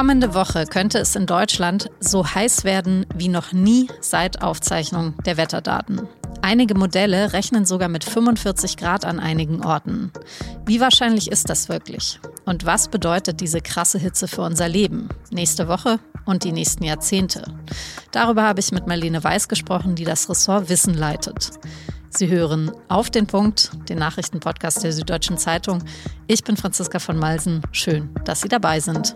Kommende Woche könnte es in Deutschland so heiß werden wie noch nie seit Aufzeichnung der Wetterdaten. Einige Modelle rechnen sogar mit 45 Grad an einigen Orten. Wie wahrscheinlich ist das wirklich? Und was bedeutet diese krasse Hitze für unser Leben? Nächste Woche und die nächsten Jahrzehnte. Darüber habe ich mit Marlene Weiß gesprochen, die das Ressort Wissen leitet. Sie hören auf den Punkt, den Nachrichtenpodcast der Süddeutschen Zeitung. Ich bin Franziska von Malsen. Schön, dass Sie dabei sind.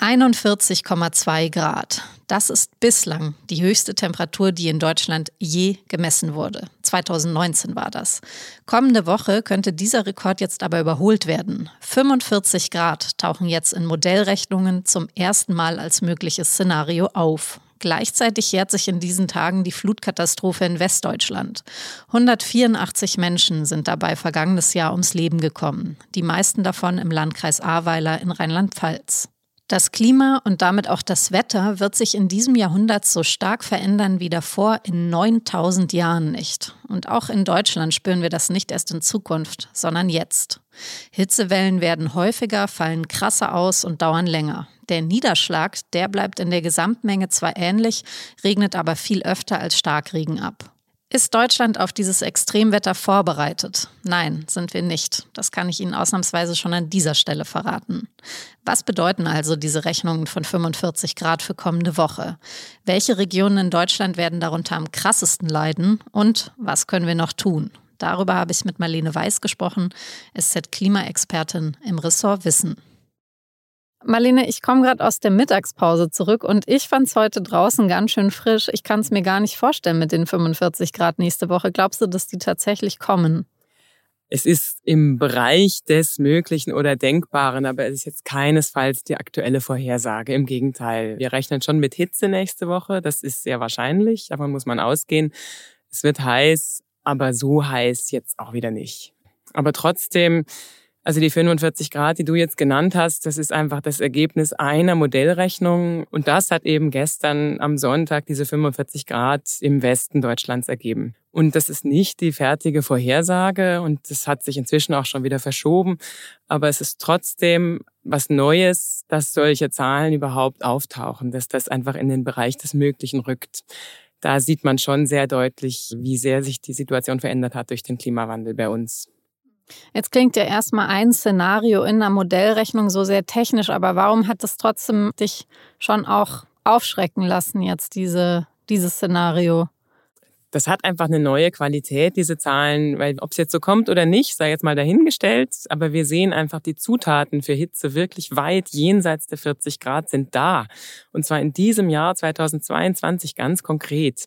41,2 Grad. Das ist bislang die höchste Temperatur, die in Deutschland je gemessen wurde. 2019 war das. Kommende Woche könnte dieser Rekord jetzt aber überholt werden. 45 Grad tauchen jetzt in Modellrechnungen zum ersten Mal als mögliches Szenario auf. Gleichzeitig jährt sich in diesen Tagen die Flutkatastrophe in Westdeutschland. 184 Menschen sind dabei vergangenes Jahr ums Leben gekommen, die meisten davon im Landkreis Ahrweiler in Rheinland-Pfalz. Das Klima und damit auch das Wetter wird sich in diesem Jahrhundert so stark verändern wie davor in 9000 Jahren nicht. Und auch in Deutschland spüren wir das nicht erst in Zukunft, sondern jetzt. Hitzewellen werden häufiger, fallen krasser aus und dauern länger. Der Niederschlag, der bleibt in der Gesamtmenge zwar ähnlich, regnet aber viel öfter als Starkregen ab. Ist Deutschland auf dieses Extremwetter vorbereitet? Nein, sind wir nicht. Das kann ich Ihnen ausnahmsweise schon an dieser Stelle verraten. Was bedeuten also diese Rechnungen von 45 Grad für kommende Woche? Welche Regionen in Deutschland werden darunter am krassesten leiden? Und was können wir noch tun? Darüber habe ich mit Marlene Weiß gesprochen, SZ-Klimaexpertin im Ressort Wissen. Marlene, ich komme gerade aus der Mittagspause zurück und ich fand es heute draußen ganz schön frisch. Ich kann es mir gar nicht vorstellen mit den 45 Grad nächste Woche. Glaubst du, dass die tatsächlich kommen? Es ist im Bereich des Möglichen oder Denkbaren, aber es ist jetzt keinesfalls die aktuelle Vorhersage. Im Gegenteil, wir rechnen schon mit Hitze nächste Woche. Das ist sehr wahrscheinlich. Davon muss man ausgehen. Es wird heiß, aber so heiß jetzt auch wieder nicht. Aber trotzdem also die 45 Grad, die du jetzt genannt hast, das ist einfach das Ergebnis einer Modellrechnung. Und das hat eben gestern am Sonntag diese 45 Grad im Westen Deutschlands ergeben. Und das ist nicht die fertige Vorhersage und das hat sich inzwischen auch schon wieder verschoben. Aber es ist trotzdem was Neues, dass solche Zahlen überhaupt auftauchen, dass das einfach in den Bereich des Möglichen rückt. Da sieht man schon sehr deutlich, wie sehr sich die Situation verändert hat durch den Klimawandel bei uns. Jetzt klingt ja erstmal ein Szenario in einer Modellrechnung so sehr technisch, aber warum hat es trotzdem dich schon auch aufschrecken lassen, jetzt diese, dieses Szenario? Das hat einfach eine neue Qualität, diese Zahlen, weil ob es jetzt so kommt oder nicht, sei jetzt mal dahingestellt, aber wir sehen einfach, die Zutaten für Hitze wirklich weit jenseits der 40 Grad sind da. Und zwar in diesem Jahr 2022 ganz konkret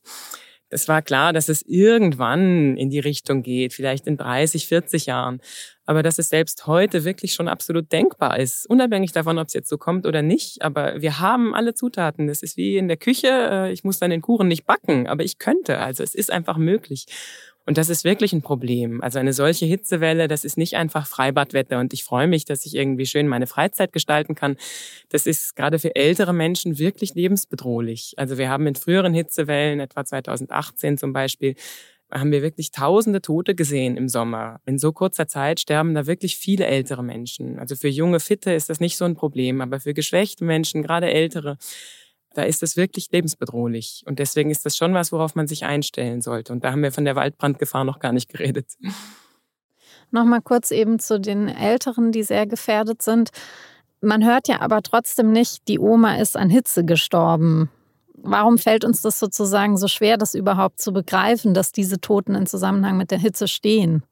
es war klar, dass es irgendwann in die Richtung geht, vielleicht in 30, 40 Jahren. Aber dass es selbst heute wirklich schon absolut denkbar ist, unabhängig davon, ob es jetzt so kommt oder nicht. Aber wir haben alle Zutaten. Das ist wie in der Küche. Äh, ich muss dann den Kuchen nicht backen, aber ich könnte. Also es ist einfach möglich. Und das ist wirklich ein Problem. Also eine solche Hitzewelle, das ist nicht einfach Freibadwetter und ich freue mich, dass ich irgendwie schön meine Freizeit gestalten kann. Das ist gerade für ältere Menschen wirklich lebensbedrohlich. Also wir haben in früheren Hitzewellen, etwa 2018 zum Beispiel, haben wir wirklich tausende Tote gesehen im Sommer. In so kurzer Zeit sterben da wirklich viele ältere Menschen. Also für junge Fitte ist das nicht so ein Problem, aber für geschwächte Menschen, gerade ältere, da ist es wirklich lebensbedrohlich. Und deswegen ist das schon was, worauf man sich einstellen sollte. Und da haben wir von der Waldbrandgefahr noch gar nicht geredet. Nochmal kurz eben zu den Älteren, die sehr gefährdet sind. Man hört ja aber trotzdem nicht, die Oma ist an Hitze gestorben. Warum fällt uns das sozusagen so schwer, das überhaupt zu begreifen, dass diese Toten in Zusammenhang mit der Hitze stehen?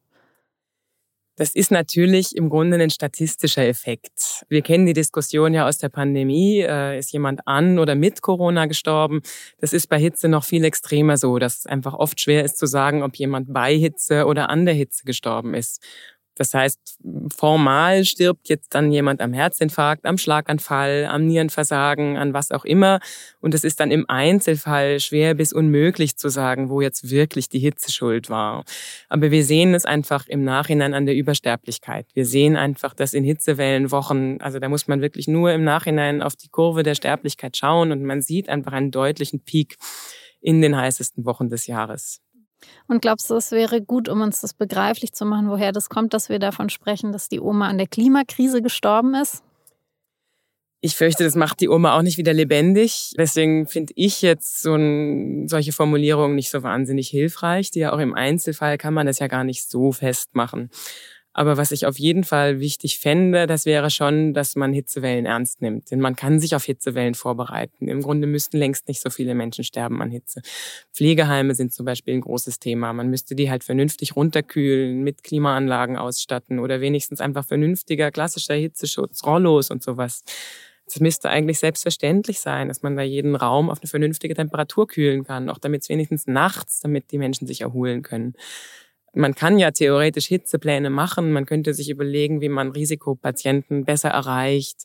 Das ist natürlich im Grunde ein statistischer Effekt. Wir kennen die Diskussion ja aus der Pandemie. Äh, ist jemand an oder mit Corona gestorben? Das ist bei Hitze noch viel extremer so, dass es einfach oft schwer ist zu sagen, ob jemand bei Hitze oder an der Hitze gestorben ist. Das heißt, formal stirbt jetzt dann jemand am Herzinfarkt, am Schlaganfall, am Nierenversagen, an was auch immer. Und es ist dann im Einzelfall schwer bis unmöglich zu sagen, wo jetzt wirklich die Hitze schuld war. Aber wir sehen es einfach im Nachhinein an der Übersterblichkeit. Wir sehen einfach, dass in Hitzewellenwochen, also da muss man wirklich nur im Nachhinein auf die Kurve der Sterblichkeit schauen und man sieht einfach einen deutlichen Peak in den heißesten Wochen des Jahres. Und glaubst du, es wäre gut, um uns das begreiflich zu machen, woher das kommt, dass wir davon sprechen, dass die Oma an der Klimakrise gestorben ist? Ich fürchte, das macht die Oma auch nicht wieder lebendig. Deswegen finde ich jetzt so ein, solche Formulierungen nicht so wahnsinnig hilfreich. Die ja auch im Einzelfall kann man das ja gar nicht so festmachen. Aber was ich auf jeden Fall wichtig fände, das wäre schon, dass man Hitzewellen ernst nimmt. Denn man kann sich auf Hitzewellen vorbereiten. Im Grunde müssten längst nicht so viele Menschen sterben an Hitze. Pflegeheime sind zum Beispiel ein großes Thema. Man müsste die halt vernünftig runterkühlen, mit Klimaanlagen ausstatten oder wenigstens einfach vernünftiger klassischer Hitzeschutz, Rollos und sowas. Es müsste eigentlich selbstverständlich sein, dass man da jeden Raum auf eine vernünftige Temperatur kühlen kann, auch damit es wenigstens nachts, damit die Menschen sich erholen können. Man kann ja theoretisch Hitzepläne machen. Man könnte sich überlegen, wie man Risikopatienten besser erreicht,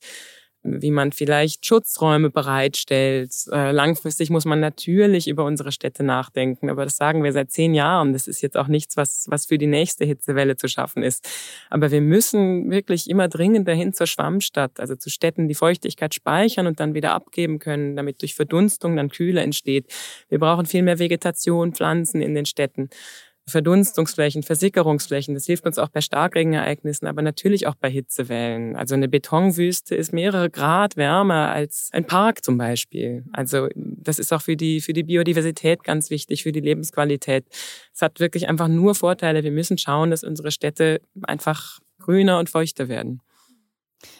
wie man vielleicht Schutzräume bereitstellt. Äh, langfristig muss man natürlich über unsere Städte nachdenken, aber das sagen wir seit zehn Jahren. Das ist jetzt auch nichts, was, was für die nächste Hitzewelle zu schaffen ist. Aber wir müssen wirklich immer dringender hin zur Schwammstadt, also zu Städten, die Feuchtigkeit speichern und dann wieder abgeben können, damit durch Verdunstung dann Kühle entsteht. Wir brauchen viel mehr Vegetation, Pflanzen in den Städten. Verdunstungsflächen, Versickerungsflächen. Das hilft uns auch bei Starkregenereignissen, aber natürlich auch bei Hitzewellen. Also eine Betonwüste ist mehrere Grad wärmer als ein Park zum Beispiel. Also das ist auch für die, für die Biodiversität ganz wichtig, für die Lebensqualität. Es hat wirklich einfach nur Vorteile. Wir müssen schauen, dass unsere Städte einfach grüner und feuchter werden.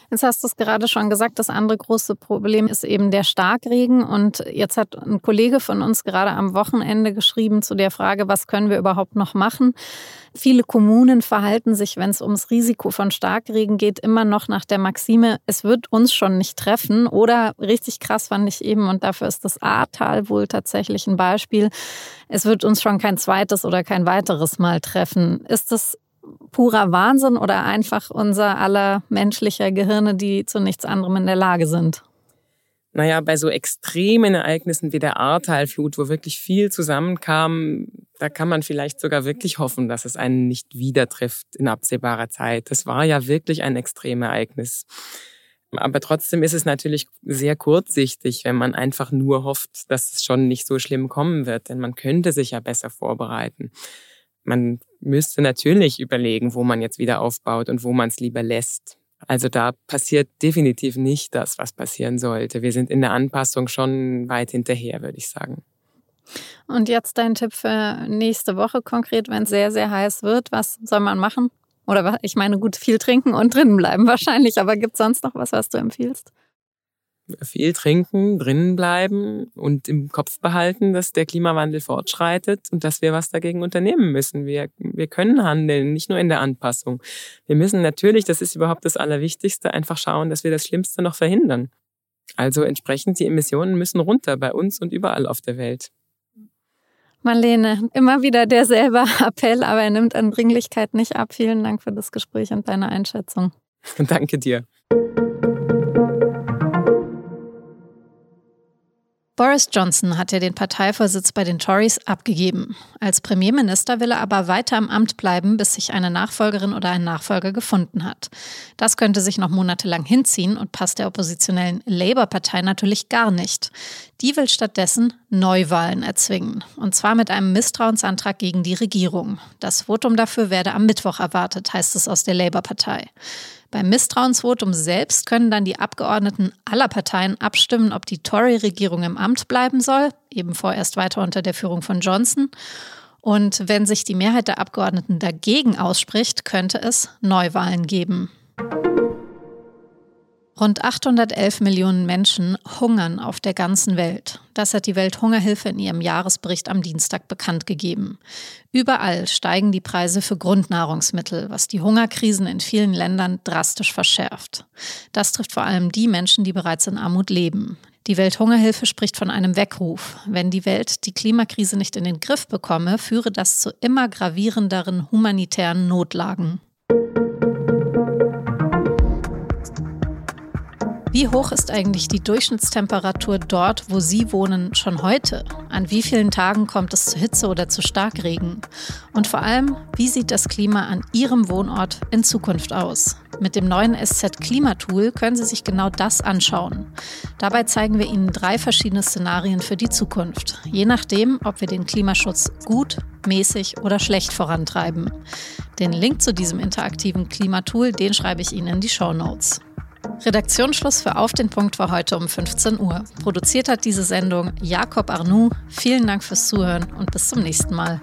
Jetzt hast du es gerade schon gesagt, das andere große Problem ist eben der Starkregen. Und jetzt hat ein Kollege von uns gerade am Wochenende geschrieben zu der Frage, was können wir überhaupt noch machen? Viele Kommunen verhalten sich, wenn es ums Risiko von Starkregen geht, immer noch nach der Maxime, es wird uns schon nicht treffen. Oder richtig krass fand ich eben, und dafür ist das Ahrtal wohl tatsächlich ein Beispiel, es wird uns schon kein zweites oder kein weiteres Mal treffen. Ist das purer Wahnsinn oder einfach unser aller menschlicher Gehirne, die zu nichts anderem in der Lage sind? Naja, bei so extremen Ereignissen wie der Ahrtalflut, wo wirklich viel zusammenkam, da kann man vielleicht sogar wirklich hoffen, dass es einen nicht wieder trifft in absehbarer Zeit. Das war ja wirklich ein Extremereignis. Aber trotzdem ist es natürlich sehr kurzsichtig, wenn man einfach nur hofft, dass es schon nicht so schlimm kommen wird, denn man könnte sich ja besser vorbereiten. Man müsste natürlich überlegen, wo man jetzt wieder aufbaut und wo man es lieber lässt. Also da passiert definitiv nicht das, was passieren sollte. Wir sind in der Anpassung schon weit hinterher, würde ich sagen. Und jetzt dein Tipp für nächste Woche konkret, wenn es sehr, sehr heiß wird. Was soll man machen? Oder ich meine, gut, viel trinken und drinnen bleiben wahrscheinlich. Aber gibt es sonst noch was, was du empfiehlst? Viel trinken, drinnen bleiben und im Kopf behalten, dass der Klimawandel fortschreitet und dass wir was dagegen unternehmen müssen. Wir, wir können handeln, nicht nur in der Anpassung. Wir müssen natürlich, das ist überhaupt das Allerwichtigste, einfach schauen, dass wir das Schlimmste noch verhindern. Also entsprechend, die Emissionen müssen runter bei uns und überall auf der Welt. Marlene, immer wieder derselbe Appell, aber er nimmt an Dringlichkeit nicht ab. Vielen Dank für das Gespräch und deine Einschätzung. Danke dir. Boris Johnson hat ja den Parteivorsitz bei den Tories abgegeben. Als Premierminister will er aber weiter im Amt bleiben, bis sich eine Nachfolgerin oder ein Nachfolger gefunden hat. Das könnte sich noch monatelang hinziehen und passt der oppositionellen Labour-Partei natürlich gar nicht. Die will stattdessen Neuwahlen erzwingen. Und zwar mit einem Misstrauensantrag gegen die Regierung. Das Votum dafür werde am Mittwoch erwartet, heißt es aus der Labour-Partei. Beim Misstrauensvotum selbst können dann die Abgeordneten aller Parteien abstimmen, ob die Tory-Regierung im Amt bleiben soll, eben vorerst weiter unter der Führung von Johnson. Und wenn sich die Mehrheit der Abgeordneten dagegen ausspricht, könnte es Neuwahlen geben. Rund 811 Millionen Menschen hungern auf der ganzen Welt. Das hat die Welthungerhilfe in ihrem Jahresbericht am Dienstag bekannt gegeben. Überall steigen die Preise für Grundnahrungsmittel, was die Hungerkrisen in vielen Ländern drastisch verschärft. Das trifft vor allem die Menschen, die bereits in Armut leben. Die Welthungerhilfe spricht von einem Weckruf. Wenn die Welt die Klimakrise nicht in den Griff bekomme, führe das zu immer gravierenderen humanitären Notlagen. Wie hoch ist eigentlich die Durchschnittstemperatur dort, wo Sie wohnen, schon heute? An wie vielen Tagen kommt es zu Hitze oder zu Starkregen? Und vor allem, wie sieht das Klima an Ihrem Wohnort in Zukunft aus? Mit dem neuen SZ Klimatool können Sie sich genau das anschauen. Dabei zeigen wir Ihnen drei verschiedene Szenarien für die Zukunft, je nachdem, ob wir den Klimaschutz gut, mäßig oder schlecht vorantreiben. Den Link zu diesem interaktiven Klimatool, den schreibe ich Ihnen in die Show Notes. Redaktionsschluss für Auf den Punkt war heute um 15 Uhr. Produziert hat diese Sendung Jakob Arnoux. Vielen Dank fürs Zuhören und bis zum nächsten Mal.